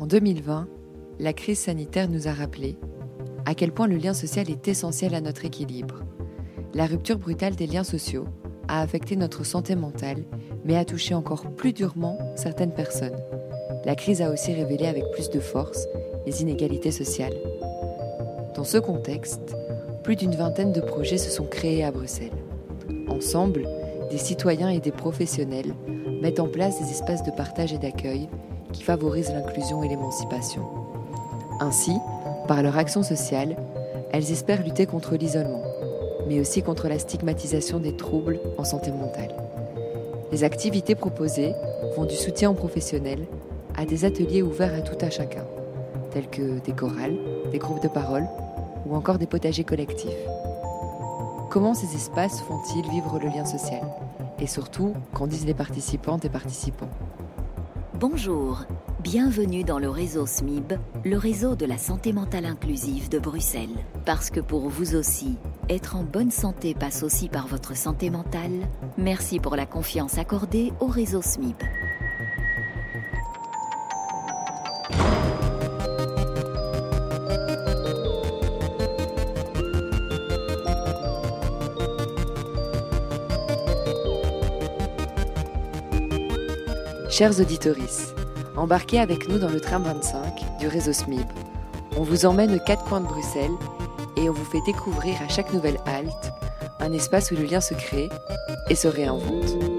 En 2020, la crise sanitaire nous a rappelé à quel point le lien social est essentiel à notre équilibre. La rupture brutale des liens sociaux a affecté notre santé mentale, mais a touché encore plus durement certaines personnes. La crise a aussi révélé avec plus de force les inégalités sociales. Dans ce contexte, plus d'une vingtaine de projets se sont créés à Bruxelles. Ensemble, des citoyens et des professionnels mettent en place des espaces de partage et d'accueil qui favorisent l'inclusion et l'émancipation. Ainsi, par leur action sociale, elles espèrent lutter contre l'isolement, mais aussi contre la stigmatisation des troubles en santé mentale. Les activités proposées vont du soutien aux professionnels à des ateliers ouverts à tout à chacun, tels que des chorales, des groupes de parole ou encore des potagers collectifs. Comment ces espaces font-ils vivre le lien social? Et surtout, qu'en disent les participantes et participants? Bonjour, bienvenue dans le réseau SMIB, le réseau de la santé mentale inclusive de Bruxelles. Parce que pour vous aussi, être en bonne santé passe aussi par votre santé mentale, merci pour la confiance accordée au réseau SMIB. Chers auditoris, embarquez avec nous dans le tram 25 du réseau SMIB. On vous emmène aux quatre coins de Bruxelles et on vous fait découvrir à chaque nouvelle halte un espace où le lien se crée et se réinvente.